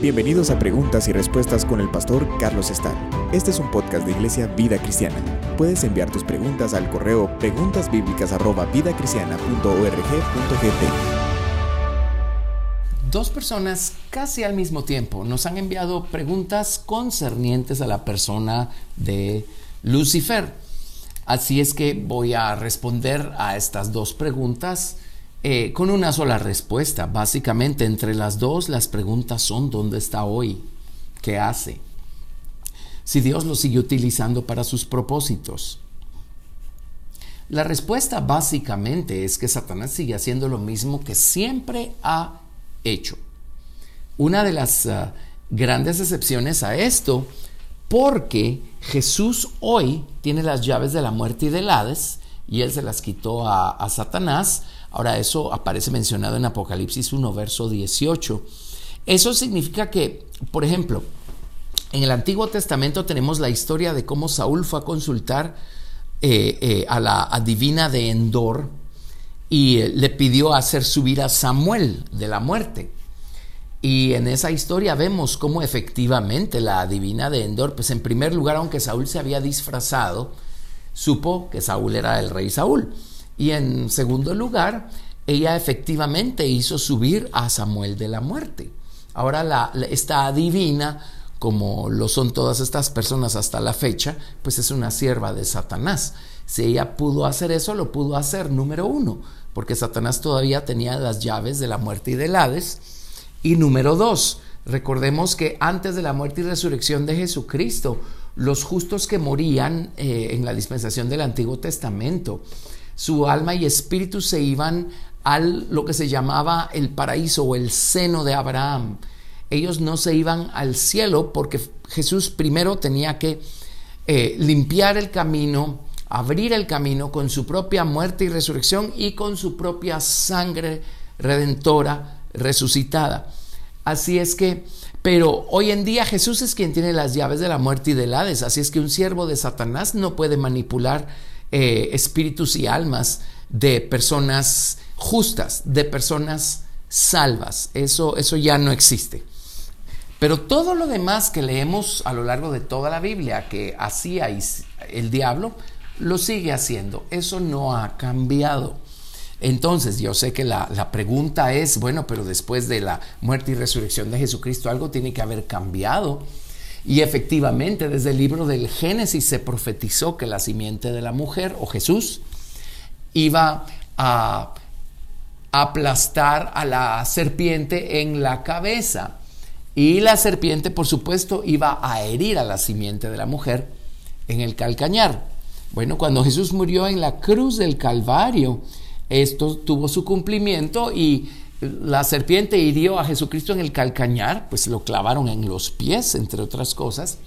Bienvenidos a Preguntas y Respuestas con el pastor Carlos Estal. Este es un podcast de Iglesia Vida Cristiana. Puedes enviar tus preguntas al correo preguntasbiblicas@vidacristiana.org.gt. Dos personas casi al mismo tiempo nos han enviado preguntas concernientes a la persona de Lucifer. Así es que voy a responder a estas dos preguntas eh, con una sola respuesta. Básicamente entre las dos las preguntas son ¿dónde está hoy? ¿Qué hace? Si Dios lo sigue utilizando para sus propósitos. La respuesta básicamente es que Satanás sigue haciendo lo mismo que siempre ha hecho. Una de las ah, grandes excepciones a esto, porque Jesús hoy tiene las llaves de la muerte y del Hades, y él se las quitó a, a Satanás, Ahora eso aparece mencionado en Apocalipsis 1, verso 18. Eso significa que, por ejemplo, en el Antiguo Testamento tenemos la historia de cómo Saúl fue a consultar eh, eh, a la divina de Endor y eh, le pidió hacer subir a Samuel de la muerte. Y en esa historia vemos cómo efectivamente la divina de Endor, pues en primer lugar, aunque Saúl se había disfrazado, supo que Saúl era el rey Saúl. Y en segundo lugar, ella efectivamente hizo subir a Samuel de la muerte. Ahora la, esta divina, como lo son todas estas personas hasta la fecha, pues es una sierva de Satanás. Si ella pudo hacer eso, lo pudo hacer, número uno, porque Satanás todavía tenía las llaves de la muerte y del Hades. Y número dos, recordemos que antes de la muerte y resurrección de Jesucristo, los justos que morían eh, en la dispensación del Antiguo Testamento, su alma y espíritu se iban al lo que se llamaba el paraíso o el seno de Abraham. Ellos no se iban al cielo porque Jesús primero tenía que eh, limpiar el camino, abrir el camino con su propia muerte y resurrección y con su propia sangre redentora resucitada. Así es que, pero hoy en día Jesús es quien tiene las llaves de la muerte y del Hades, así es que un siervo de Satanás no puede manipular eh, espíritus y almas de personas justas, de personas salvas. Eso, eso ya no existe. Pero todo lo demás que leemos a lo largo de toda la Biblia que hacía el diablo, lo sigue haciendo. Eso no ha cambiado. Entonces, yo sé que la, la, pregunta es, bueno, pero después de la muerte y resurrección de Jesucristo, algo tiene que haber cambiado. Y efectivamente, desde el libro del Génesis se profetizó que la simiente de la mujer, o Jesús, iba a aplastar a la serpiente en la cabeza. Y la serpiente, por supuesto, iba a herir a la simiente de la mujer en el calcañar. Bueno, cuando Jesús murió en la cruz del Calvario, esto tuvo su cumplimiento y la serpiente hirió a Jesucristo en el calcañar, pues lo clavaron en los pies, entre otras cosas,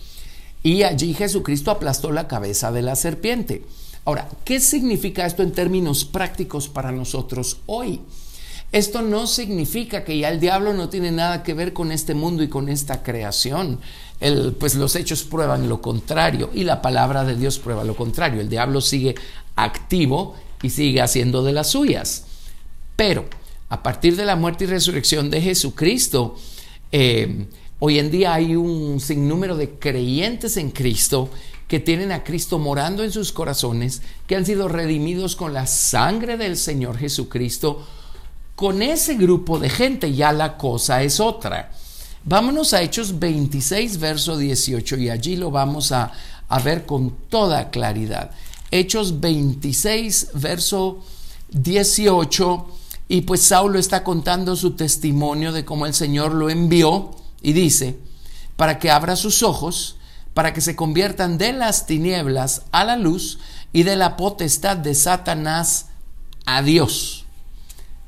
y allí Jesucristo aplastó la cabeza de la serpiente. Ahora, ¿qué significa esto en términos prácticos para nosotros hoy? Esto no significa que ya el diablo no tiene nada que ver con este mundo y con esta creación. El, pues los hechos prueban lo contrario y la palabra de Dios prueba lo contrario. El diablo sigue activo y sigue haciendo de las suyas. Pero a partir de la muerte y resurrección de Jesucristo, eh, hoy en día hay un sinnúmero de creyentes en Cristo que tienen a Cristo morando en sus corazones, que han sido redimidos con la sangre del Señor Jesucristo. Con ese grupo de gente ya la cosa es otra. Vámonos a Hechos 26, verso 18, y allí lo vamos a, a ver con toda claridad. Hechos 26, verso 18 y pues Saulo está contando su testimonio de cómo el Señor lo envió y dice, para que abra sus ojos, para que se conviertan de las tinieblas a la luz y de la potestad de Satanás a Dios.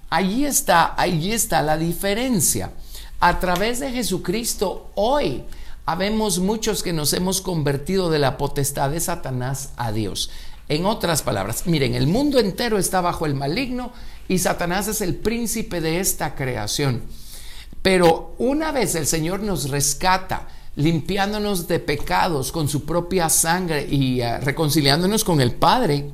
Allí está, allí está la diferencia. A través de Jesucristo hoy habemos muchos que nos hemos convertido de la potestad de Satanás a Dios. En otras palabras, miren, el mundo entero está bajo el maligno y Satanás es el príncipe de esta creación. Pero una vez el Señor nos rescata, limpiándonos de pecados con su propia sangre y uh, reconciliándonos con el Padre,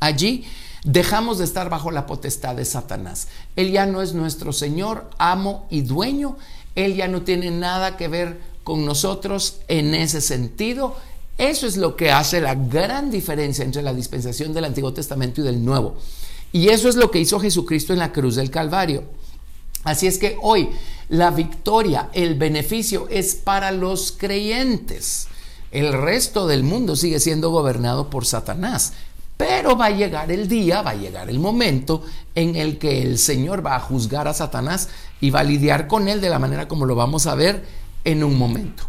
allí Dejamos de estar bajo la potestad de Satanás. Él ya no es nuestro Señor, amo y dueño. Él ya no tiene nada que ver con nosotros en ese sentido. Eso es lo que hace la gran diferencia entre la dispensación del Antiguo Testamento y del Nuevo. Y eso es lo que hizo Jesucristo en la cruz del Calvario. Así es que hoy la victoria, el beneficio es para los creyentes. El resto del mundo sigue siendo gobernado por Satanás. Pero va a llegar el día, va a llegar el momento en el que el Señor va a juzgar a Satanás y va a lidiar con él de la manera como lo vamos a ver en un momento.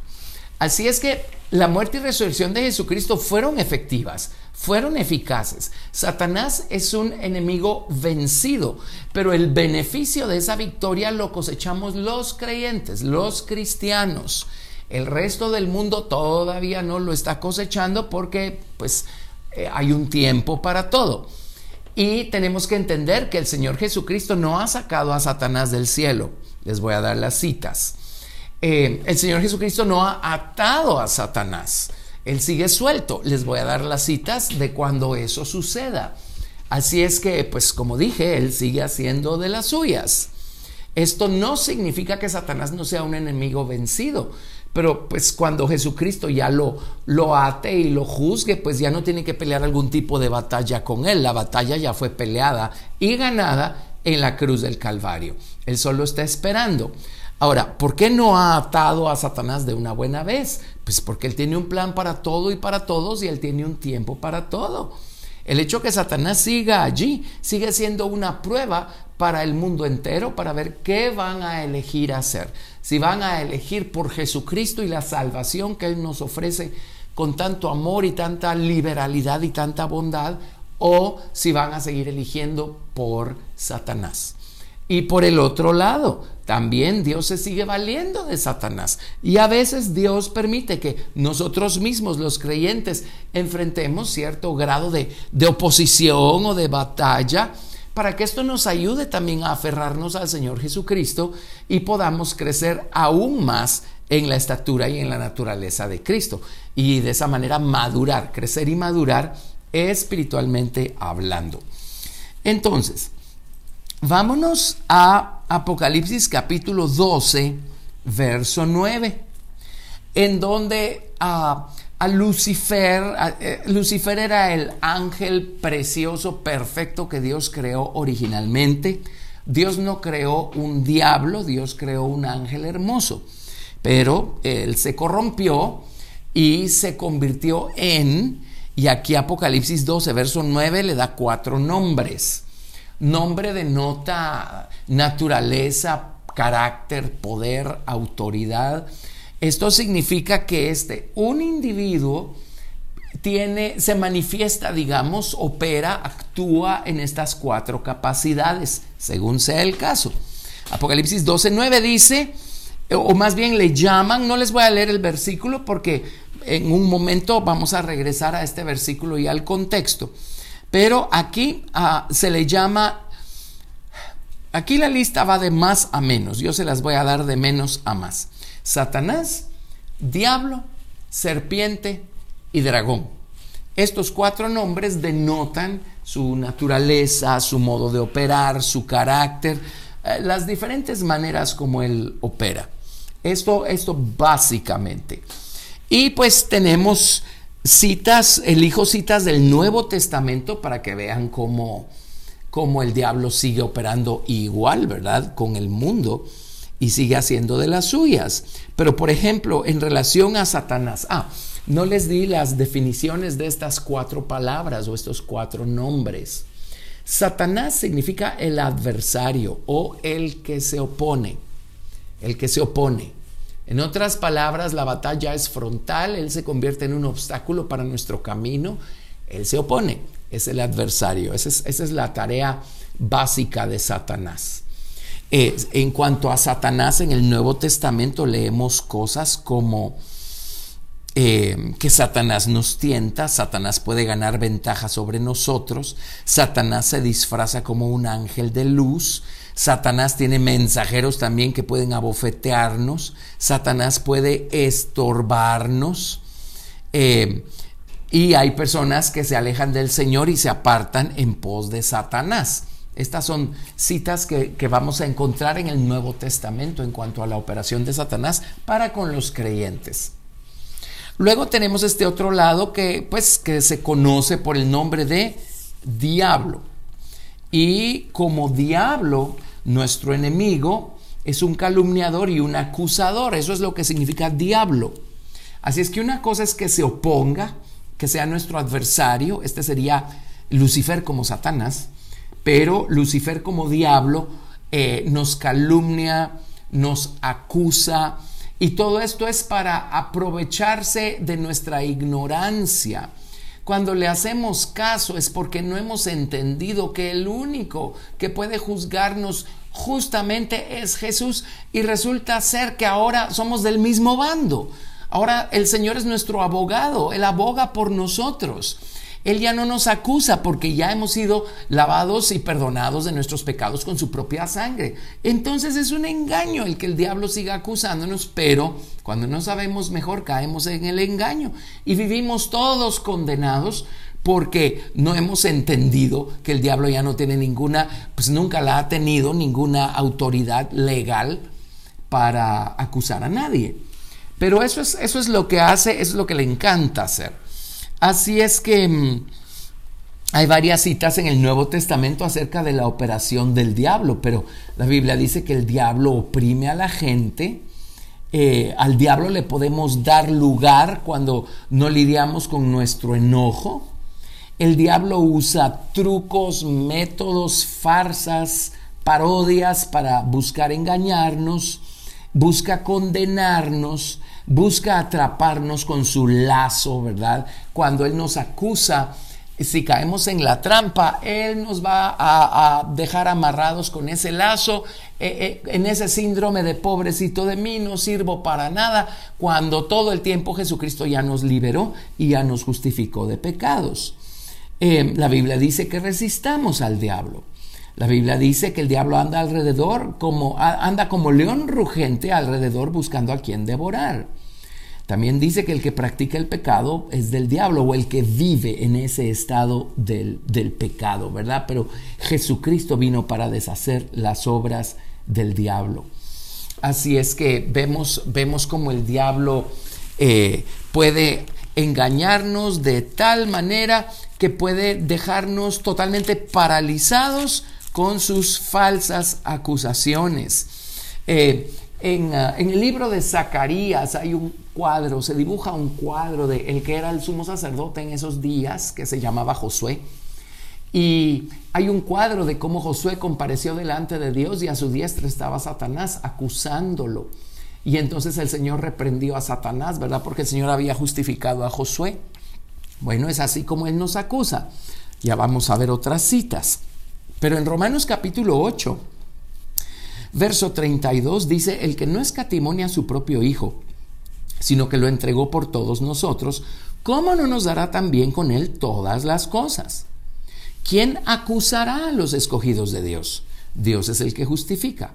Así es que la muerte y resurrección de Jesucristo fueron efectivas, fueron eficaces. Satanás es un enemigo vencido, pero el beneficio de esa victoria lo cosechamos los creyentes, los cristianos. El resto del mundo todavía no lo está cosechando porque pues eh, hay un tiempo para todo. Y tenemos que entender que el Señor Jesucristo no ha sacado a Satanás del cielo. Les voy a dar las citas. Eh, el Señor Jesucristo no ha atado a Satanás. Él sigue suelto. Les voy a dar las citas de cuando eso suceda. Así es que, pues como dije, Él sigue haciendo de las suyas. Esto no significa que Satanás no sea un enemigo vencido, pero pues cuando Jesucristo ya lo, lo ate y lo juzgue, pues ya no tiene que pelear algún tipo de batalla con él. La batalla ya fue peleada y ganada en la cruz del Calvario. Él solo está esperando. Ahora, ¿por qué no ha atado a Satanás de una buena vez? Pues porque él tiene un plan para todo y para todos y él tiene un tiempo para todo. El hecho que Satanás siga allí sigue siendo una prueba para el mundo entero para ver qué van a elegir hacer. Si van a elegir por Jesucristo y la salvación que Él nos ofrece con tanto amor y tanta liberalidad y tanta bondad, o si van a seguir eligiendo por Satanás. Y por el otro lado, también Dios se sigue valiendo de Satanás. Y a veces Dios permite que nosotros mismos, los creyentes, enfrentemos cierto grado de, de oposición o de batalla para que esto nos ayude también a aferrarnos al Señor Jesucristo y podamos crecer aún más en la estatura y en la naturaleza de Cristo. Y de esa manera madurar, crecer y madurar espiritualmente hablando. Entonces, vámonos a Apocalipsis capítulo 12, verso 9, en donde... a ah, Lucifer, eh, Lucifer era el ángel precioso, perfecto que Dios creó originalmente. Dios no creó un diablo, Dios creó un ángel hermoso. Pero él se corrompió y se convirtió en, y aquí Apocalipsis 12, verso 9 le da cuatro nombres. Nombre denota naturaleza, carácter, poder, autoridad. Esto significa que este, un individuo tiene, se manifiesta, digamos, opera, actúa en estas cuatro capacidades, según sea el caso. Apocalipsis 12:9 dice, o más bien le llaman, no les voy a leer el versículo porque en un momento vamos a regresar a este versículo y al contexto, pero aquí ah, se le llama, aquí la lista va de más a menos, yo se las voy a dar de menos a más. Satanás, diablo, serpiente y dragón. Estos cuatro nombres denotan su naturaleza, su modo de operar, su carácter, eh, las diferentes maneras como él opera. Esto, esto básicamente. Y pues tenemos citas, elijo citas del Nuevo Testamento para que vean cómo, cómo el diablo sigue operando igual, ¿verdad? Con el mundo y sigue haciendo de las suyas. Pero por ejemplo, en relación a Satanás, ah, no les di las definiciones de estas cuatro palabras o estos cuatro nombres. Satanás significa el adversario o el que se opone, el que se opone. En otras palabras, la batalla es frontal, él se convierte en un obstáculo para nuestro camino, él se opone, es el adversario, esa es, la tarea básica de Satanás. En cuanto a Satanás, en el Nuevo Testamento leemos cosas como eh, que Satanás nos tienta, Satanás puede ganar ventaja sobre nosotros, Satanás se disfraza como un ángel de luz, Satanás tiene mensajeros también que pueden abofetearnos, Satanás puede estorbarnos. Eh, y hay personas que se alejan del Señor y se apartan en pos de Satanás. Estas son citas que, vamos a encontrar en el Nuevo Testamento en cuanto a la operación de Satanás para con los creyentes. Luego tenemos este otro lado que pues que se conoce por el nombre de diablo. Y como diablo, nuestro enemigo es un calumniador y un acusador. Eso es lo que significa diablo. Así es que una cosa es que se oponga que sea nuestro adversario, este sería Lucifer como Satanás, pero Lucifer como diablo eh, nos calumnia, nos acusa, y todo esto es para aprovecharse de nuestra ignorancia. Cuando le hacemos caso es porque no hemos entendido que el único que puede juzgarnos justamente es Jesús y resulta ser que ahora somos del mismo bando. Ahora el Señor es nuestro abogado, Él aboga por nosotros. Él ya no nos acusa porque ya hemos sido lavados y perdonados de nuestros pecados con su propia sangre. Entonces es un engaño el que el diablo siga acusándonos, pero cuando no sabemos mejor caemos en el engaño y vivimos todos condenados porque no hemos entendido que el diablo ya no tiene ninguna, pues nunca la ha tenido ninguna autoridad legal para acusar a nadie. Pero eso es, eso es lo que hace, es lo que le encanta hacer. Así es que mm, hay varias citas en el Nuevo Testamento acerca de la operación del diablo, pero la Biblia dice que el diablo oprime a la gente. Eh, al diablo le podemos dar lugar cuando no lidiamos con nuestro enojo. El diablo usa trucos, métodos, farsas, parodias para buscar engañarnos, busca condenarnos, busca atraparnos con su lazo, ¿verdad? Cuando Él nos acusa, si caemos en la trampa, Él nos va a, dejar amarrados con ese lazo, eh, eh, en ese síndrome de pobrecito de mí, no sirvo para nada, cuando todo el tiempo Jesucristo ya nos liberó y ya nos justificó de pecados. Eh, la Biblia dice que resistamos al diablo. La Biblia dice que el diablo anda alrededor como anda como león rugente alrededor buscando a quien devorar. También dice que el que practica el pecado es del diablo o el que vive en ese estado del, pecado, ¿verdad? Pero Jesucristo vino para deshacer las obras del diablo. Así es que vemos, vemos como el diablo eh, puede engañarnos de tal manera que puede dejarnos totalmente paralizados con sus falsas acusaciones. Eh, Ah, en, el libro de Zacarías hay un cuadro, se dibuja un cuadro de el que era el sumo sacerdote en esos días, que se llamaba Josué. Y hay un cuadro de cómo Josué compareció delante de Dios y a su diestra estaba Satanás acusándolo. Y entonces el Señor reprendió a Satanás, ¿verdad? Porque el Señor había justificado a Josué. Bueno, es así como Él nos acusa. Ya vamos a ver otras citas. Pero en Romanos capítulo 8, Verso 32 dice, el que no escatimonia a su propio Hijo, sino que lo entregó por todos nosotros, ¿cómo no nos dará también con él todas las cosas? ¿Quién acusará a los escogidos de Dios? Dios es el que justifica.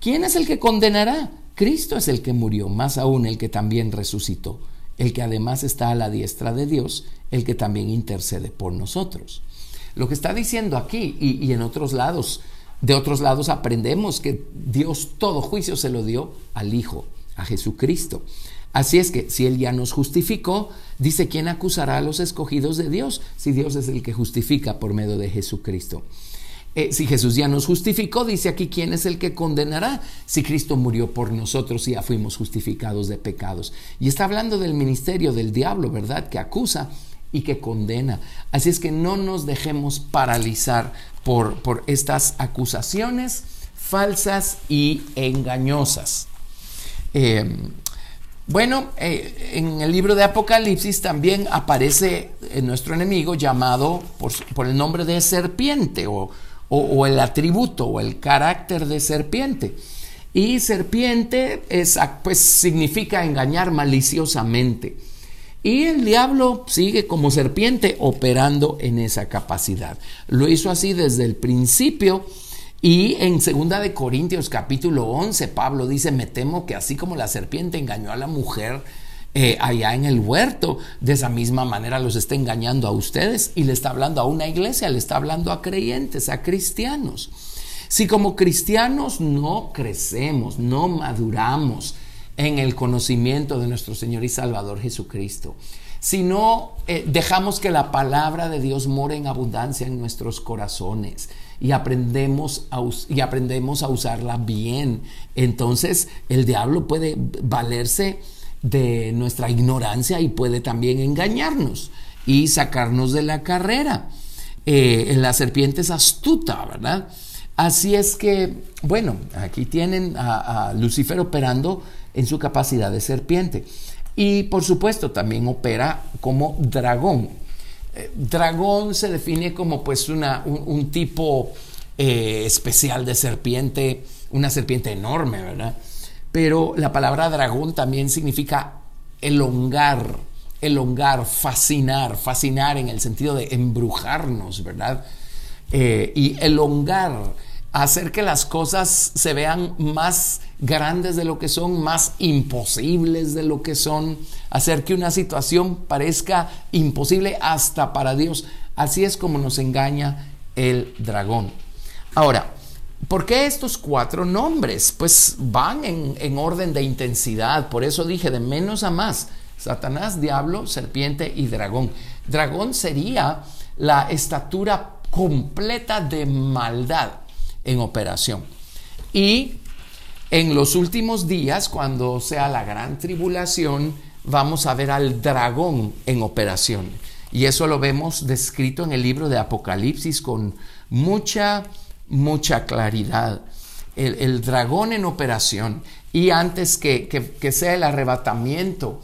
¿Quién es el que condenará? Cristo es el que murió, más aún el que también resucitó, el que además está a la diestra de Dios, el que también intercede por nosotros. Lo que está diciendo aquí y, en otros lados de otros lados aprendemos que Dios todo juicio se lo dio al Hijo, a Jesucristo. Así es que si Él ya nos justificó, dice, ¿quién acusará a los escogidos de Dios si Dios es el que justifica por medio de Jesucristo? Eh, si Jesús ya nos justificó, dice aquí, ¿quién es el que condenará? Si Cristo murió por nosotros y ya fuimos justificados de pecados. Y está hablando del ministerio del diablo, ¿verdad? Que acusa y que condena. Así es que no nos dejemos paralizar por, por estas acusaciones falsas y engañosas. Eh, bueno, eh, en el libro de Apocalipsis también aparece nuestro enemigo llamado por, el nombre de serpiente o, o, el atributo o el carácter de serpiente. Y serpiente es, pues, significa engañar maliciosamente. Y el diablo sigue como serpiente operando en esa capacidad. Lo hizo así desde el principio. Y en segunda de Corintios capítulo 11, Pablo dice, me temo que así como la serpiente engañó a la mujer eh, allá en el huerto, de esa misma manera los está engañando a ustedes y le está hablando a una iglesia, le está hablando a creyentes, a cristianos. Si como cristianos no crecemos, no maduramos en el conocimiento de nuestro Señor y Salvador Jesucristo, si no eh, dejamos que la palabra de Dios more en abundancia en nuestros corazones y aprendemos, a, y aprendemos a usarla bien, entonces el diablo puede valerse de nuestra ignorancia y puede también engañarnos y sacarnos de la carrera. Eh, la serpiente es astuta, ¿verdad? Así es que, bueno, aquí tienen a Lucifer operando en su capacidad de serpiente. Y por supuesto también opera como dragón. Eh, dragón se define como pues una, un, tipo eh, especial de serpiente, una serpiente enorme, ¿verdad? Pero la palabra dragón también significa elongar, elongar, fascinar, fascinar en el sentido de embrujarnos, ¿verdad? Eh, y elongar hacer que las cosas se vean más grandes de lo que son, más imposibles de lo que son, hacer que una situación parezca imposible hasta para Dios. Así es como nos engaña el dragón. Ahora, ¿por qué estos cuatro nombres? Pues van en, en orden de intensidad, por eso dije de menos a más. Satanás, diablo, serpiente y dragón. Dragón sería la estatura completa de maldad en operación. Y en los últimos días, cuando sea la gran tribulación, vamos a ver al dragón en operación. Y eso lo vemos descrito en el libro de Apocalipsis con mucha, mucha claridad. El, dragón en operación. Y antes que, que sea el arrebatamiento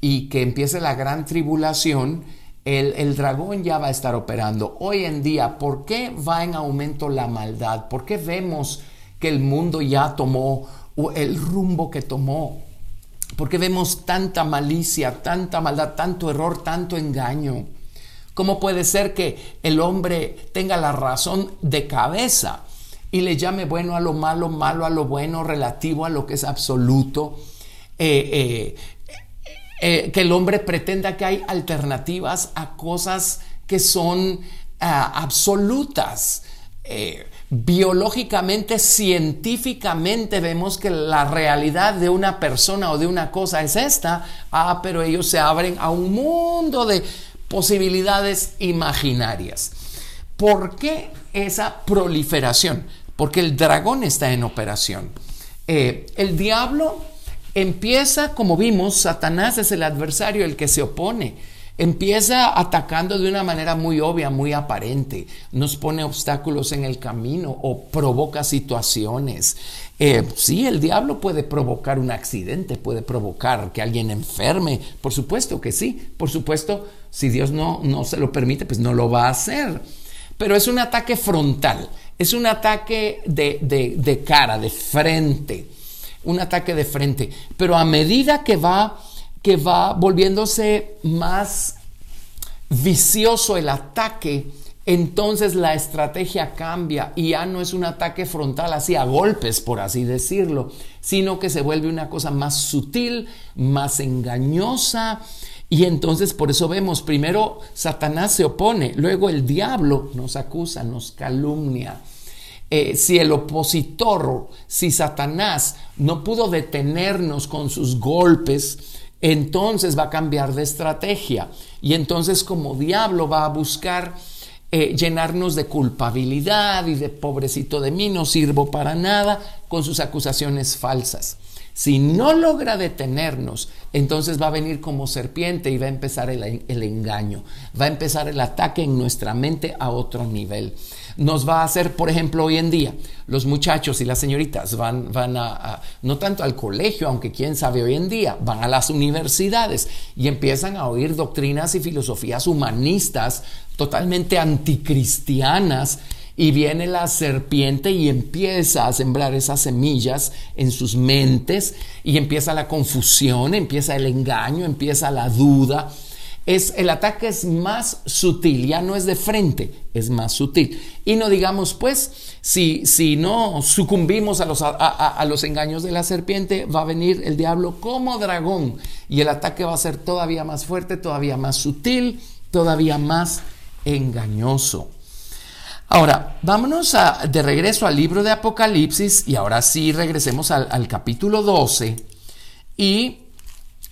y que empiece la gran tribulación, el, dragón ya va a estar operando. Hoy en día, ¿por qué va en aumento la maldad? ¿Por qué vemos que el mundo ya tomó el rumbo que tomó? ¿Por qué vemos tanta malicia, tanta maldad, tanto error, tanto engaño? ¿Cómo puede ser que el hombre tenga la razón de cabeza y le llame bueno a lo malo, malo a lo bueno, relativo a lo que es absoluto? Eh, eh, eh, que el hombre pretenda que hay alternativas a cosas que son ah, absolutas. Eh, biológicamente, científicamente vemos que la realidad de una persona o de una cosa es esta, ah, pero ellos se abren a un mundo de posibilidades imaginarias. ¿Por qué esa proliferación? Porque el dragón está en operación. Eh, el diablo Empieza, como vimos, Satanás es el adversario, el que se opone. Empieza atacando de una manera muy obvia, muy aparente. Nos pone obstáculos en el camino o provoca situaciones. Eh, sí, el diablo puede provocar un accidente, puede provocar que alguien enferme. Por supuesto que sí. Por supuesto, si Dios no, no se lo permite, pues no lo va a hacer. Pero es un ataque frontal, es un ataque de, de cara, de frente un ataque de frente. Pero a medida que va, que va volviéndose más vicioso el ataque, entonces la estrategia cambia y ya no es un ataque frontal así a golpes, por así decirlo, sino que se vuelve una cosa más sutil, más engañosa. Y entonces por eso vemos, primero Satanás se opone, luego el diablo nos acusa, nos calumnia. Eh, si el opositor, si Satanás no pudo detenernos con sus golpes, entonces va a cambiar de estrategia y entonces como diablo va a buscar eh, llenarnos de culpabilidad y de pobrecito de mí, no sirvo para nada con sus acusaciones falsas. Si no logra detenernos, entonces va a venir como serpiente y va a empezar el, el engaño, va a empezar el ataque en nuestra mente a otro nivel. Nos va a hacer, por ejemplo, hoy en día, los muchachos y las señoritas van, van a, no tanto al colegio, aunque quién sabe hoy en día, van a las universidades y empiezan a oír doctrinas y filosofías humanistas totalmente anticristianas y viene la serpiente y empieza a sembrar esas semillas en sus mentes y empieza la confusión, empieza el engaño, empieza la duda es el ataque es más sutil, ya no es de frente, es más sutil. Y no digamos, pues, si, si no sucumbimos a los, a, los engaños de la serpiente, va a venir el diablo como dragón y el ataque va a ser todavía más fuerte, todavía más sutil, todavía más engañoso. Ahora, vámonos de regreso al libro de Apocalipsis y ahora sí regresemos al, capítulo 12 y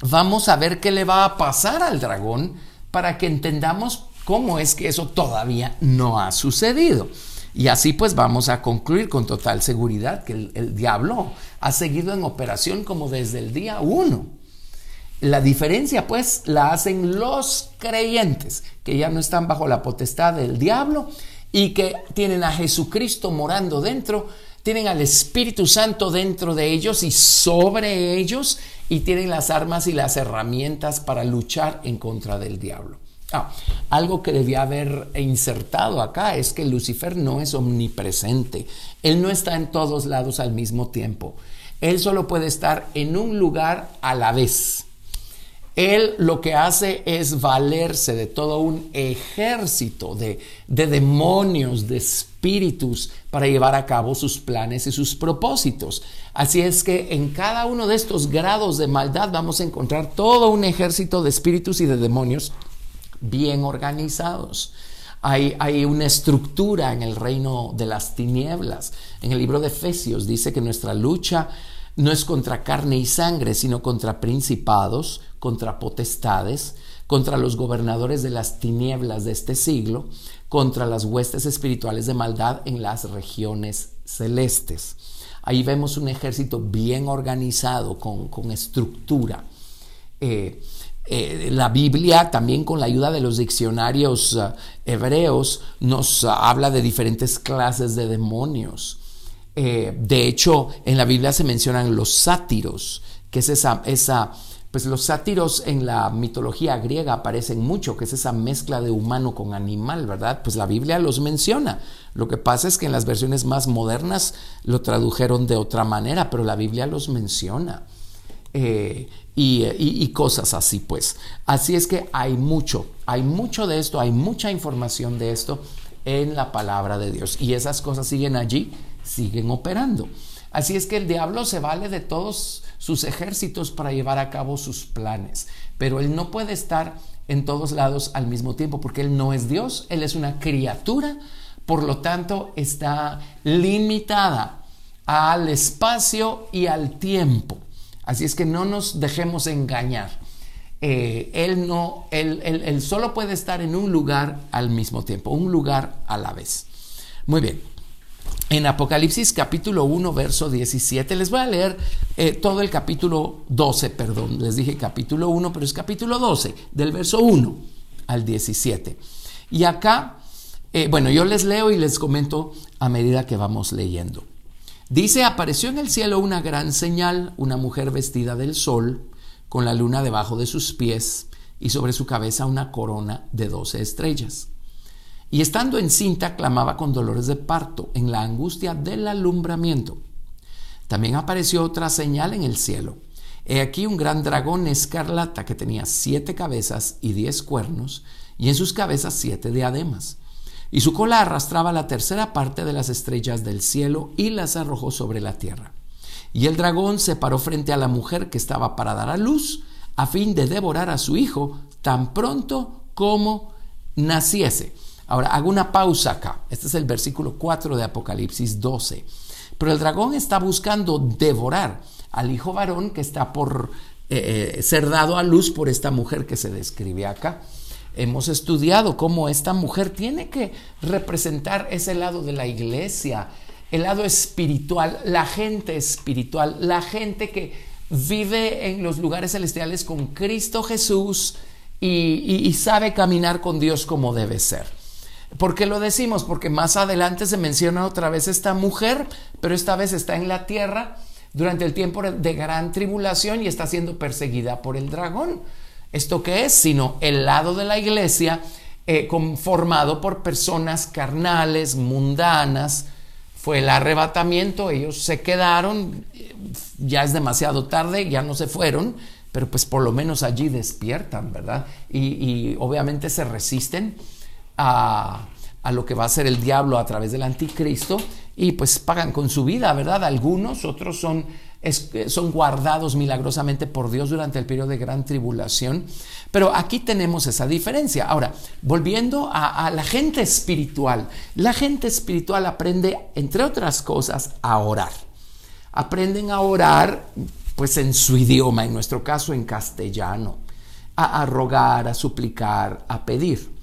vamos a ver qué le va a pasar al dragón para que entendamos cómo es que eso todavía no ha sucedido. Y así pues vamos a concluir con total seguridad que el, diablo ha seguido en operación como desde el día uno. La diferencia pues la hacen los creyentes que ya no están bajo la potestad del diablo y que tienen a Jesucristo morando dentro, tienen al Espíritu Santo dentro de ellos y sobre ellos y tienen las armas y las herramientas para luchar en contra del diablo. Ah, algo que debía haber insertado acá es que Lucifer no es omnipresente. Él no está en todos lados al mismo tiempo. Él solo puede estar en un lugar a la vez. Él lo que hace es valerse de todo un ejército de, de, demonios, de espíritus, para llevar a cabo sus planes y sus propósitos. Así es que en cada uno de estos grados de maldad vamos a encontrar todo un ejército de espíritus y de demonios bien organizados. Hay, hay, una estructura en el reino de las tinieblas. En el libro de Efesios dice que nuestra lucha no es contra carne y sangre, sino contra principados, contra potestades, contra los gobernadores de las tinieblas de este siglo, contra las huestes espirituales de maldad en las regiones celestes. Ahí vemos un ejército bien organizado, con, estructura. Eh, eh, la Biblia, también con la ayuda de los diccionarios uh, hebreos, nos habla de diferentes clases de demonios. Eh, de hecho, en la Biblia se mencionan los sátiros, que es esa, esa, pues los sátiros en la mitología griega aparecen mucho, que es esa mezcla de humano con animal, ¿verdad? Pues la Biblia los menciona. Lo que pasa es que en las versiones más modernas lo tradujeron de otra manera, pero la Biblia los menciona. Eh, y, cosas así, pues. Así es que hay mucho, hay mucho de esto, hay mucha información de esto en la palabra de Dios. Y esas cosas siguen allí, siguen operando. Así es que el diablo se vale de todos sus ejércitos para llevar a cabo sus planes, pero él no puede estar en todos lados al mismo tiempo porque él no es Dios, él es una criatura, por lo tanto está limitada al espacio y al tiempo. Así es que no nos dejemos engañar. Eh, él no, él, él solo puede estar en un lugar al mismo tiempo, un lugar a la vez. Muy bien. En Apocalipsis capítulo 1, verso 17, les voy a leer eh, todo el capítulo 12, perdón, les dije capítulo 1, pero es capítulo 12, del verso 1 al 17. Y acá, eh, bueno, yo les leo y les comento a medida que vamos leyendo. Dice, apareció en el cielo una gran señal, una mujer vestida del sol, con la luna debajo de sus pies y sobre su cabeza una corona de doce estrellas. Y estando encinta clamaba con dolores de parto, en la angustia del alumbramiento. También apareció otra señal en el cielo. He aquí un gran dragón escarlata que tenía siete cabezas y diez cuernos, y en sus cabezas siete diademas y su cola arrastraba la tercera parte de las estrellas del cielo y las arrojó sobre la tierra. Y el dragón se paró frente a la mujer que estaba para dar a luz, a fin de devorar a su hijo tan pronto como naciese. Ahora, hago una pausa acá. Este es el versículo 4 de Apocalipsis 12. Pero el dragón está buscando devorar al hijo varón que está por eh, eh, ser dado a luz por esta mujer que se describe acá hemos estudiado cómo esta mujer tiene que representar ese lado de la iglesia, el lado espiritual, la gente espiritual, la gente que vive en los lugares celestiales con Cristo Jesús y, sabe caminar con Dios como debe ser. ¿Por qué lo decimos? Porque más adelante se menciona otra vez esta mujer, pero esta vez está en la tierra durante el tiempo de gran tribulación y está siendo perseguida por el dragón. ¿Esto qué es? Sino el lado de la iglesia eh, conformado por personas carnales, mundanas. Fue el arrebatamiento, ellos se quedaron, ya es demasiado tarde, ya no se fueron, pero pues por lo menos allí despiertan, ¿verdad? Y, obviamente se resisten a, a lo que va a ser el diablo a través del anticristo y pues pagan con su vida, ¿verdad? Algunos, otros son son guardados milagrosamente por Dios durante el periodo de gran tribulación. Pero aquí tenemos esa diferencia. Ahora, volviendo a, la gente espiritual, la gente espiritual aprende, entre otras cosas, a orar. Aprenden a orar, pues en su idioma, en nuestro caso en castellano, a rogar, a suplicar, a pedir.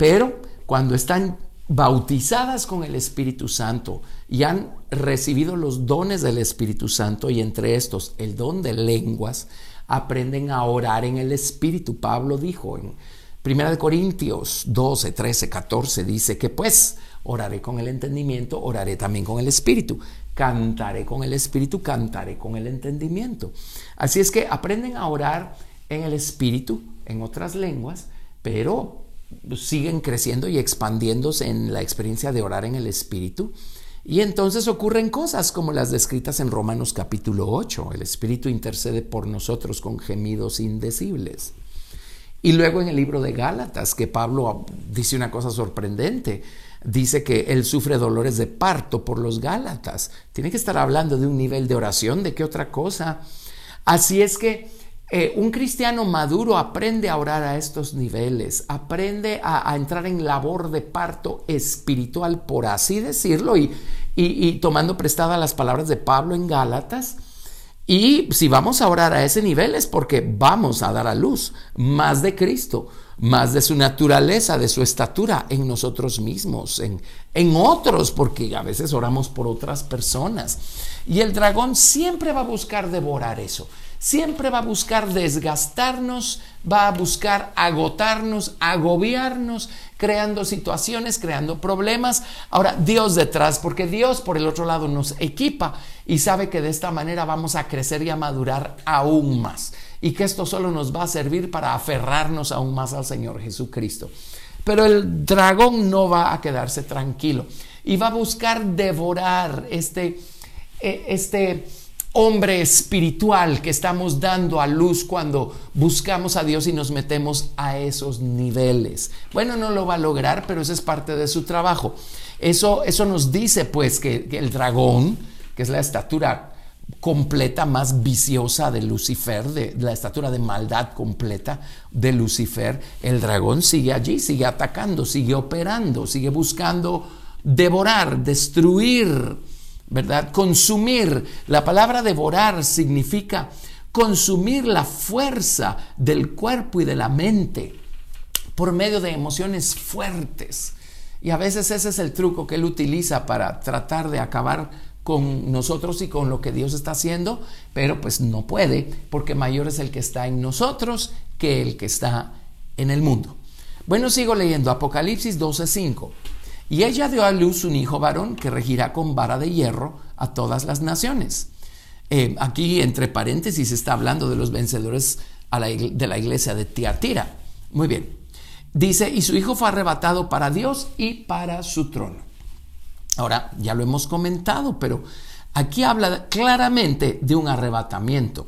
Pero cuando están bautizadas con el Espíritu Santo y han recibido los dones del Espíritu Santo y entre estos el don de lenguas, aprenden a orar en el Espíritu. Pablo dijo en 1 Corintios 12, 13, 14, dice que pues oraré con el entendimiento, oraré también con el Espíritu. Cantaré con el Espíritu, cantaré con el entendimiento. Así es que aprenden a orar en el Espíritu, en otras lenguas, pero siguen creciendo y expandiéndose en la experiencia de orar en el Espíritu. Y entonces ocurren cosas como las descritas en Romanos capítulo 8. El Espíritu intercede por nosotros con gemidos indecibles. Y luego en el libro de Gálatas, que Pablo dice una cosa sorprendente. Dice que él sufre dolores de parto por los Gálatas. Tiene que estar hablando de un nivel de oración, de qué otra cosa. Así es que eh, un cristiano maduro aprende a orar a estos niveles, aprende a, entrar en labor de parto espiritual, por así decirlo, y, y, tomando prestada las palabras de Pablo en Gálatas. Y si vamos a orar a ese nivel es porque vamos a dar a luz más de Cristo, más de su naturaleza, de su estatura en nosotros mismos, en, en otros, porque a veces oramos por otras personas. Y el dragón siempre va a buscar devorar eso siempre va a buscar desgastarnos, va a buscar agotarnos, agobiarnos, creando situaciones, creando problemas. Ahora, Dios detrás, porque Dios por el otro lado nos equipa y sabe que de esta manera vamos a crecer y a madurar aún más. Y que esto solo nos va a servir para aferrarnos aún más al Señor Jesucristo. Pero el dragón no va a quedarse tranquilo y va a buscar devorar este, eh, este, hombre espiritual que estamos dando a luz cuando buscamos a Dios y nos metemos a esos niveles. Bueno, no lo va a lograr, pero eso es parte de su trabajo. Eso, eso nos dice pues que, el dragón, que es la estatura completa más viciosa de Lucifer, de, la estatura de maldad completa de Lucifer, el dragón sigue allí, sigue atacando, sigue operando, sigue buscando devorar, destruir ¿verdad? Consumir. La palabra devorar significa consumir la fuerza del cuerpo y de la mente por medio de emociones fuertes. Y a veces ese es el truco que él utiliza para tratar de acabar con nosotros y con lo que Dios está haciendo, pero pues no puede, porque mayor es el que está en nosotros que el que está en el mundo. Bueno, sigo leyendo Apocalipsis 12:5. Y ella dio a luz un hijo varón que regirá con vara de hierro a todas las naciones. Eh, aquí, entre paréntesis, está hablando de los vencedores de la iglesia de Tiatira. Muy bien. Dice, y su hijo fue arrebatado para Dios y para su trono. Ahora, ya lo hemos comentado, pero aquí habla claramente de un arrebatamiento.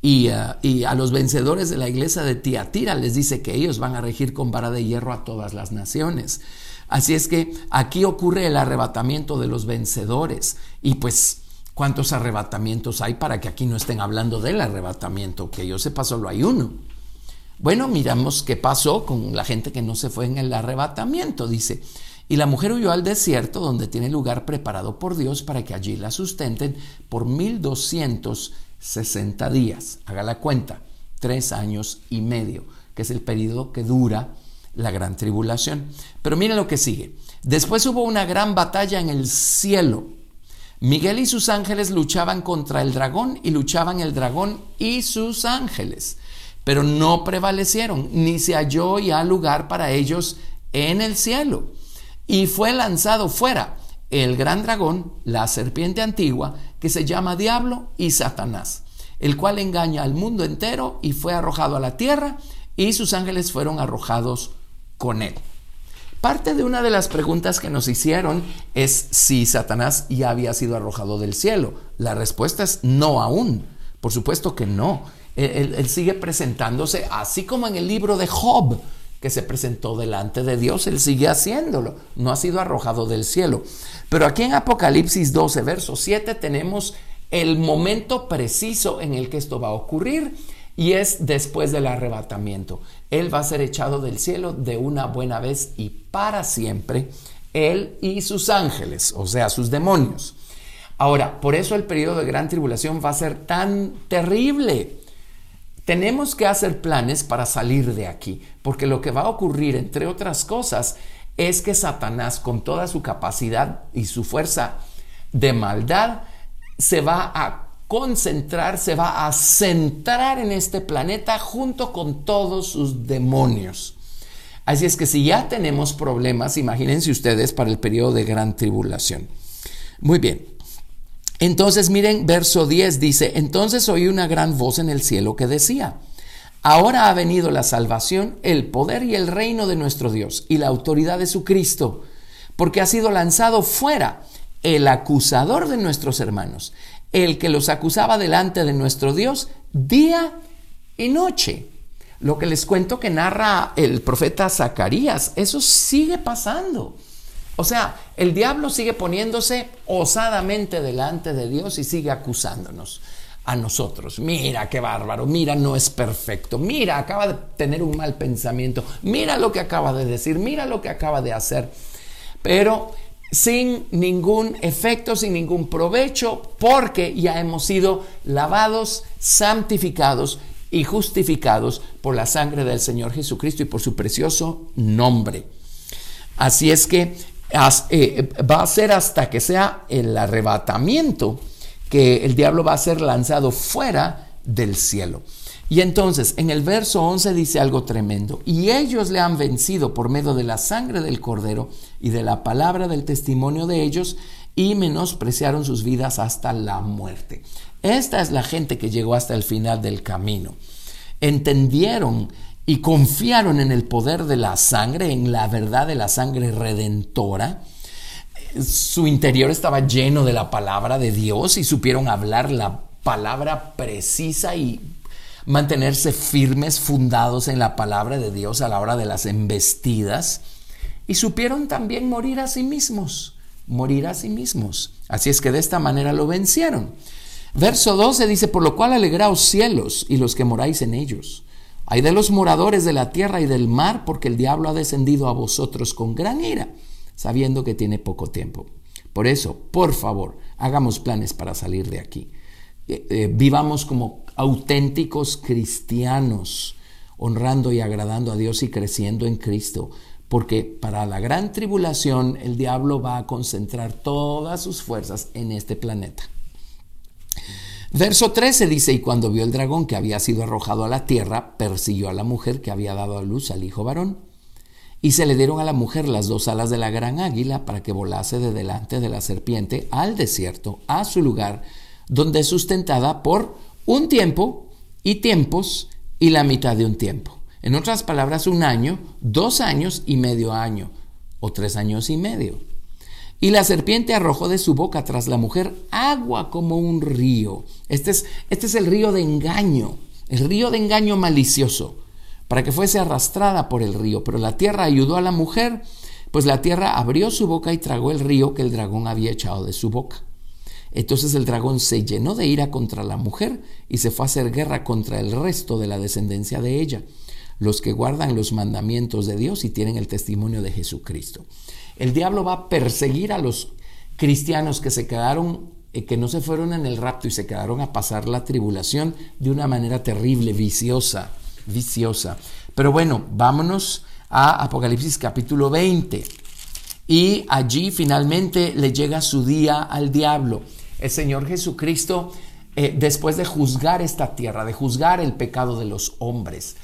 Y, eh, y, a los vencedores de la iglesia de Tiatira les dice que ellos van a regir con vara de hierro a todas las naciones. Así es que aquí ocurre el arrebatamiento de los vencedores y pues cuántos arrebatamientos hay para que aquí no estén hablando del arrebatamiento, que yo sepa solo hay uno. Bueno, miramos qué pasó con la gente que no se fue en el arrebatamiento, dice. Y la mujer huyó al desierto donde tiene lugar preparado por Dios para que allí la sustenten por 1260 días. Haga la cuenta, tres años y medio, que es el periodo que dura la gran tribulación. Pero miren lo que sigue. Después hubo una gran batalla en el cielo. Miguel y sus ángeles luchaban contra el dragón y luchaban el dragón y sus ángeles, pero no prevalecieron, ni se halló ya lugar para ellos en el cielo. Y fue lanzado fuera el gran dragón, la serpiente antigua, que se llama Diablo y Satanás, el cual engaña al mundo entero y fue arrojado a la tierra y sus ángeles fueron arrojados con él. Parte de una de las preguntas que nos hicieron es si Satanás ya había sido arrojado del cielo. La respuesta es no aún. Por supuesto que no. Él, sigue presentándose así como en el libro de Job, que se presentó delante de Dios, Él sigue haciéndolo, no ha sido arrojado del cielo. Pero aquí en Apocalipsis 12, verso 7, tenemos el momento preciso en el que esto va a ocurrir y es después del arrebatamiento. Él va a ser echado del cielo de una buena vez y para siempre, él y sus ángeles, o sea, sus demonios. Ahora, por eso el periodo de gran tribulación va a ser tan terrible. Tenemos que hacer planes para salir de aquí, porque lo que va a ocurrir, entre otras cosas, es que Satanás, con toda su capacidad y su fuerza de maldad, se va a concentrar, se va a centrar en este planeta junto con todos sus demonios. Así es que si ya tenemos problemas, imagínense ustedes para el periodo de gran tribulación. Muy bien. Entonces miren, verso 10 dice, entonces oí una gran voz en el cielo que decía, ahora ha venido la salvación, el poder y el reino de nuestro Dios y la autoridad de su Cristo, porque ha sido lanzado fuera el acusador de nuestros hermanos, el que los acusaba delante de nuestro Dios día y noche. Lo que les cuento que narra el profeta Zacarías, eso sigue pasando. O sea, el diablo sigue poniéndose osadamente delante de Dios y sigue acusándonos a nosotros. Mira qué bárbaro, mira no es perfecto, mira acaba de tener un mal pensamiento, mira lo que acaba de decir, mira lo que acaba de hacer. Pero sin ningún efecto, sin ningún provecho, porque ya hemos sido lavados, santificados y justificados por la sangre del Señor Jesucristo y por su precioso nombre. Así es que eh, va a ser hasta que sea el arrebatamiento que el diablo va a ser lanzado fuera del cielo. Y entonces en el verso 11 dice algo tremendo, y ellos le han vencido por medio de la sangre del cordero y de la palabra del testimonio de ellos, y menospreciaron sus vidas hasta la muerte. Esta es la gente que llegó hasta el final del camino. Entendieron y confiaron en el poder de la sangre, en la verdad de la sangre redentora. Su interior estaba lleno de la palabra de Dios y supieron hablar la palabra precisa y mantenerse firmes, fundados en la palabra de Dios a la hora de las embestidas. Y supieron también morir a sí mismos, morir a sí mismos. Así es que de esta manera lo vencieron. Verso 12 dice, por lo cual alegraos cielos y los que moráis en ellos hay de los moradores de la tierra y del mar, porque el diablo ha descendido a vosotros con gran ira, sabiendo que tiene poco tiempo. Por eso, por favor, hagamos planes para salir de aquí. Eh, eh, vivamos como auténticos cristianos, honrando y agradando a Dios y creciendo en Cristo, porque para la gran tribulación el diablo va a concentrar todas sus fuerzas en este planeta. Verso 13 dice, y cuando vio el dragón que había sido arrojado a la tierra, persiguió a la mujer que había dado a luz al hijo varón. Y se le dieron a la mujer las dos alas de la gran águila para que volase de delante de la serpiente al desierto, a su lugar, donde es sustentada por un tiempo y tiempos y la mitad de un tiempo. En otras palabras, un año, dos años y medio año, o tres años y medio. Y la serpiente arrojó de su boca tras la mujer agua como un río. Este es, este es el río de engaño, el río de engaño malicioso, para que fuese arrastrada por el río. Pero la tierra ayudó a la mujer, pues la tierra abrió su boca y tragó el río que el dragón había echado de su boca. Entonces el dragón se llenó de ira contra la mujer y se fue a hacer guerra contra el resto de la descendencia de ella, los que guardan los mandamientos de Dios y tienen el testimonio de Jesucristo. El diablo va a perseguir a los cristianos que se quedaron, eh, que no se fueron en el rapto y se quedaron a pasar la tribulación de una manera terrible, viciosa, viciosa. Pero bueno, vámonos a Apocalipsis capítulo 20. Y allí finalmente le llega su día al diablo. El Señor Jesucristo, eh, después de juzgar esta tierra, de juzgar el pecado de los hombres,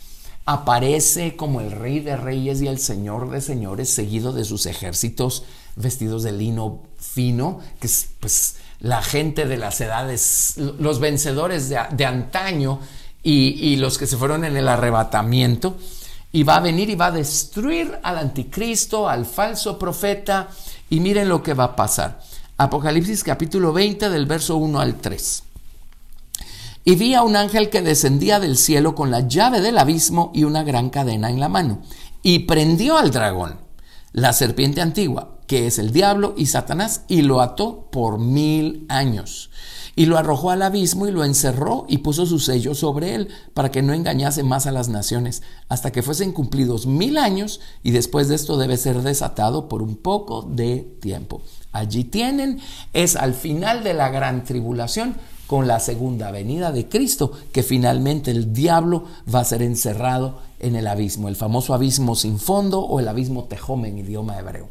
aparece como el rey de reyes y el señor de señores, seguido de sus ejércitos vestidos de lino fino, que es pues la gente de las edades, los vencedores de, antaño y, y, los que se fueron en el arrebatamiento, y va a venir y va a destruir al anticristo, al falso profeta, y miren lo que va a pasar. Apocalipsis capítulo 20 del verso 1 al 3. Y vi a un ángel que descendía del cielo con la llave del abismo y una gran cadena en la mano. Y prendió al dragón, la serpiente antigua, que es el diablo y Satanás, y lo ató por mil años. Y lo arrojó al abismo y lo encerró y puso su sello sobre él para que no engañase más a las naciones, hasta que fuesen cumplidos mil años, y después de esto debe ser desatado por un poco de tiempo. Allí tienen, es al final de la gran tribulación, con la segunda venida de Cristo, que finalmente el diablo va a ser encerrado en el abismo, el famoso abismo sin fondo o el abismo tejome en idioma hebreo.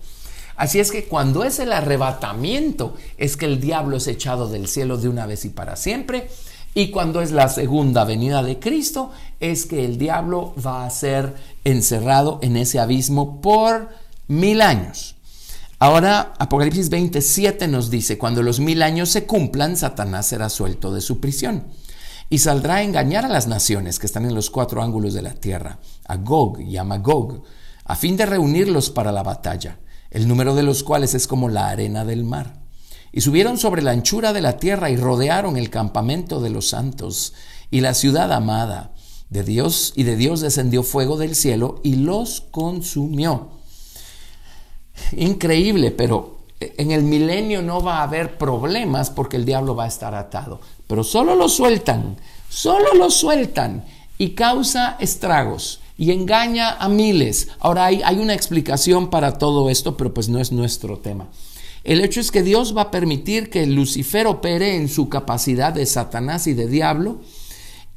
Así es que cuando es el arrebatamiento, es que el diablo es echado del cielo de una vez y para siempre. Y cuando es la segunda venida de Cristo, es que el diablo va a ser encerrado en ese abismo por mil años. Ahora Apocalipsis 27 nos dice, cuando los mil años se cumplan, Satanás será suelto de su prisión y saldrá a engañar a las naciones que están en los cuatro ángulos de la tierra, a Gog y a Magog, a fin de reunirlos para la batalla, el número de los cuales es como la arena del mar. Y subieron sobre la anchura de la tierra y rodearon el campamento de los santos y la ciudad amada de Dios, y de Dios descendió fuego del cielo y los consumió. Increíble, pero en el milenio no va a haber problemas porque el diablo va a estar atado. Pero solo lo sueltan, solo lo sueltan y causa estragos y engaña a miles. Ahora hay, una explicación para todo esto, pero pues no es nuestro tema. El hecho es que Dios va a permitir que Lucifer opere en su capacidad de Satanás y de diablo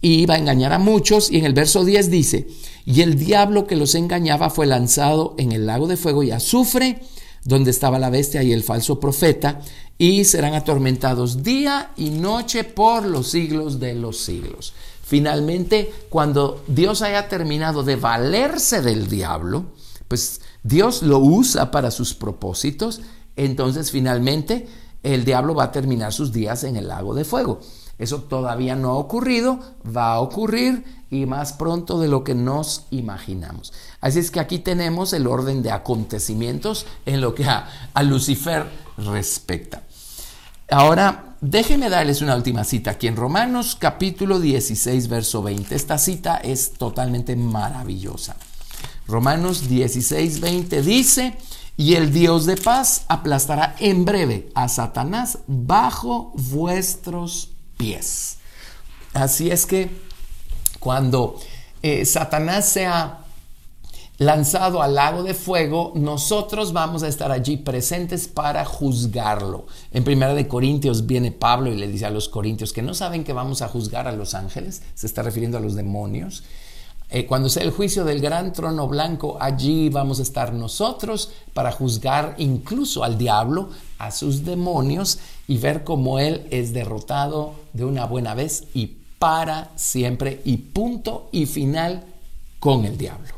y va a engañar a muchos. Y en el verso 10 dice, y el diablo que los engañaba fue lanzado en el lago de fuego y azufre, donde estaba la bestia y el falso profeta, y serán atormentados día y noche por los siglos de los siglos. Finalmente, cuando Dios haya terminado de valerse del diablo, pues Dios lo usa para sus propósitos, entonces finalmente el diablo va a terminar sus días en el lago de fuego. Eso todavía no ha ocurrido, va a ocurrir y más pronto de lo que nos imaginamos. Así es que aquí tenemos el orden de acontecimientos en lo que a, Lucifer respecta. Ahora, déjenme darles una última cita aquí en Romanos capítulo 16, verso 20. Esta cita es totalmente maravillosa. Romanos 16, 20 dice, y el Dios de paz aplastará en breve a Satanás bajo vuestros pies. Así es que cuando eh, Satanás sea lanzado al lago de fuego, nosotros vamos a estar allí presentes para juzgarlo. En Primera de Corintios viene Pablo y le dice a los corintios que no saben que vamos a juzgar a los ángeles, se está refiriendo a los demonios. Eh, cuando sea el juicio del gran trono blanco, allí vamos a estar nosotros para juzgar incluso al diablo, a sus demonios y ver cómo él es derrotado de una buena vez y para siempre y punto y final con el diablo.